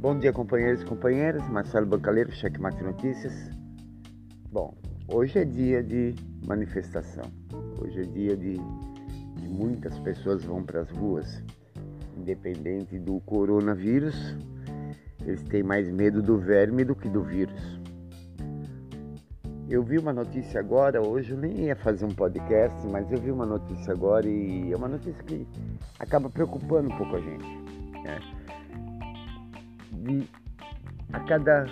Bom dia, companheiros e companheiras. Marcelo Bancaleiro, Checkmate Notícias. Bom, hoje é dia de manifestação. Hoje é dia de que muitas pessoas vão para as ruas, independente do coronavírus. Eles têm mais medo do verme do que do vírus. Eu vi uma notícia agora, hoje eu nem ia fazer um podcast, mas eu vi uma notícia agora e é uma notícia que acaba preocupando um pouco a gente. Né? De, a, cada,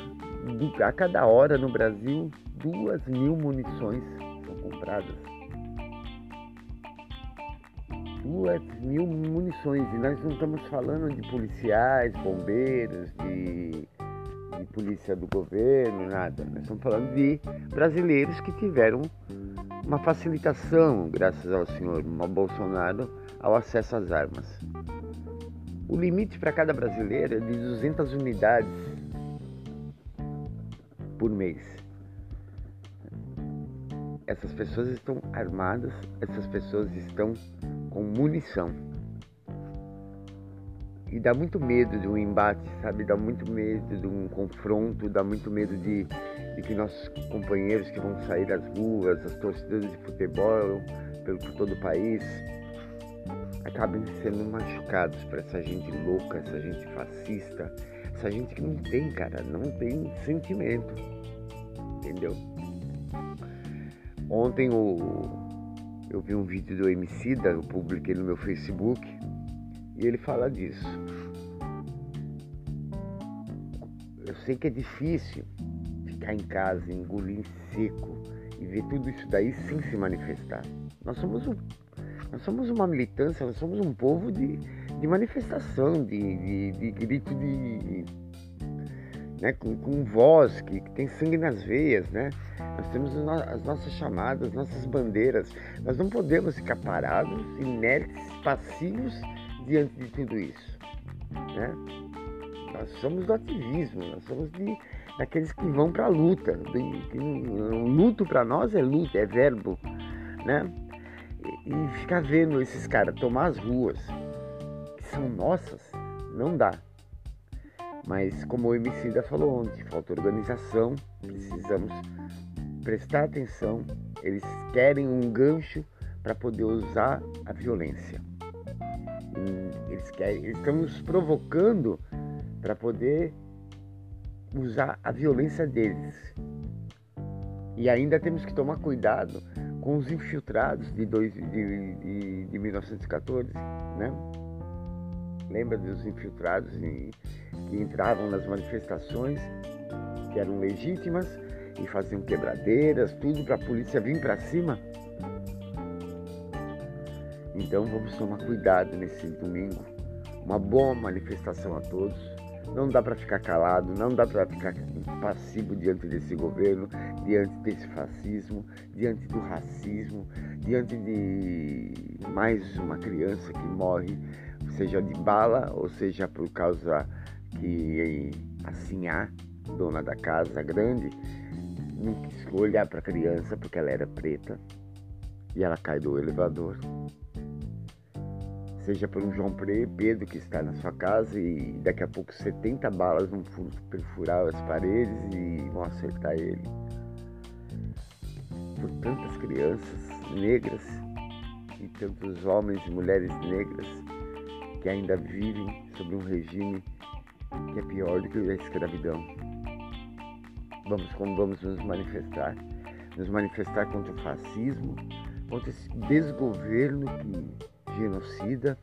a cada hora no Brasil, duas mil munições são compradas. Duas mil munições. E nós não estamos falando de policiais, bombeiros, de de polícia do governo, nada. Nós estamos falando de brasileiros que tiveram uma facilitação, graças ao senhor Bolsonaro, ao acesso às armas. O limite para cada brasileiro é de 200 unidades por mês. Essas pessoas estão armadas, essas pessoas estão com munição. E dá muito medo de um embate, sabe? Dá muito medo de um confronto, dá muito medo de, de que nossos companheiros que vão sair das ruas, as torcidas de futebol pelo, por todo o país, acabem sendo machucados por essa gente louca, essa gente fascista, essa gente que não tem, cara, não tem sentimento. Entendeu? Ontem o, eu vi um vídeo do Emicida, eu publiquei no meu Facebook, e ele fala disso. Eu sei que é difícil ficar em casa, engolir em seco e ver tudo isso daí sem se manifestar. Nós somos um, nós somos uma militância, nós somos um povo de, de manifestação, de, de, de grito de. Né, com, com voz, que, que, tem sangue nas veias, né? Nós temos as nossas chamadas, nossas bandeiras. Nós não podemos ficar parados, inertes, passivos diante de tudo isso. Né? Nós somos do ativismo, nós somos de, daqueles que vão para a luta. O luto para nós é luta, é verbo. Né? E, e ficar vendo esses caras tomar as ruas, que são nossas, não dá. Mas como o Emicida falou ontem, falta organização, precisamos prestar atenção. Eles querem um gancho para poder usar a violência. Eles querem, eles estão nos provocando para poder usar a violência deles. E ainda temos que tomar cuidado com os infiltrados de, dois, de, de, de 1914, né? Lembra dos infiltrados que entravam nas manifestações que eram legítimas e faziam quebradeiras, tudo para a polícia vir para cima? Então vamos tomar cuidado nesse domingo. Uma boa manifestação a todos. Não dá para ficar calado, não dá para ficar passivo diante desse governo, diante desse fascismo, diante do racismo, diante de mais uma criança que morre, seja de bala ou seja por causa que assim a dona da casa grande não quis olhar para a criança porque ela era preta e ela cai do elevador seja por um João Pedro que está na sua casa e daqui a pouco 70 balas vão perfurar as paredes e vão acertar ele. Por tantas crianças negras e tantos homens e mulheres negras que ainda vivem sob um regime que é pior do que a escravidão. Vamos como vamos nos manifestar, nos manifestar contra o fascismo, contra esse desgoverno que genocida,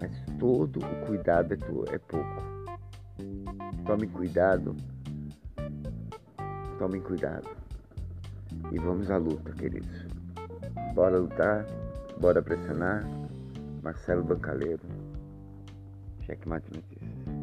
mas todo o cuidado é, é pouco. Tome cuidado, tome cuidado e vamos à luta, queridos. Bora lutar, bora pressionar. Marcelo Bancaleiro, Checkmate Notícias.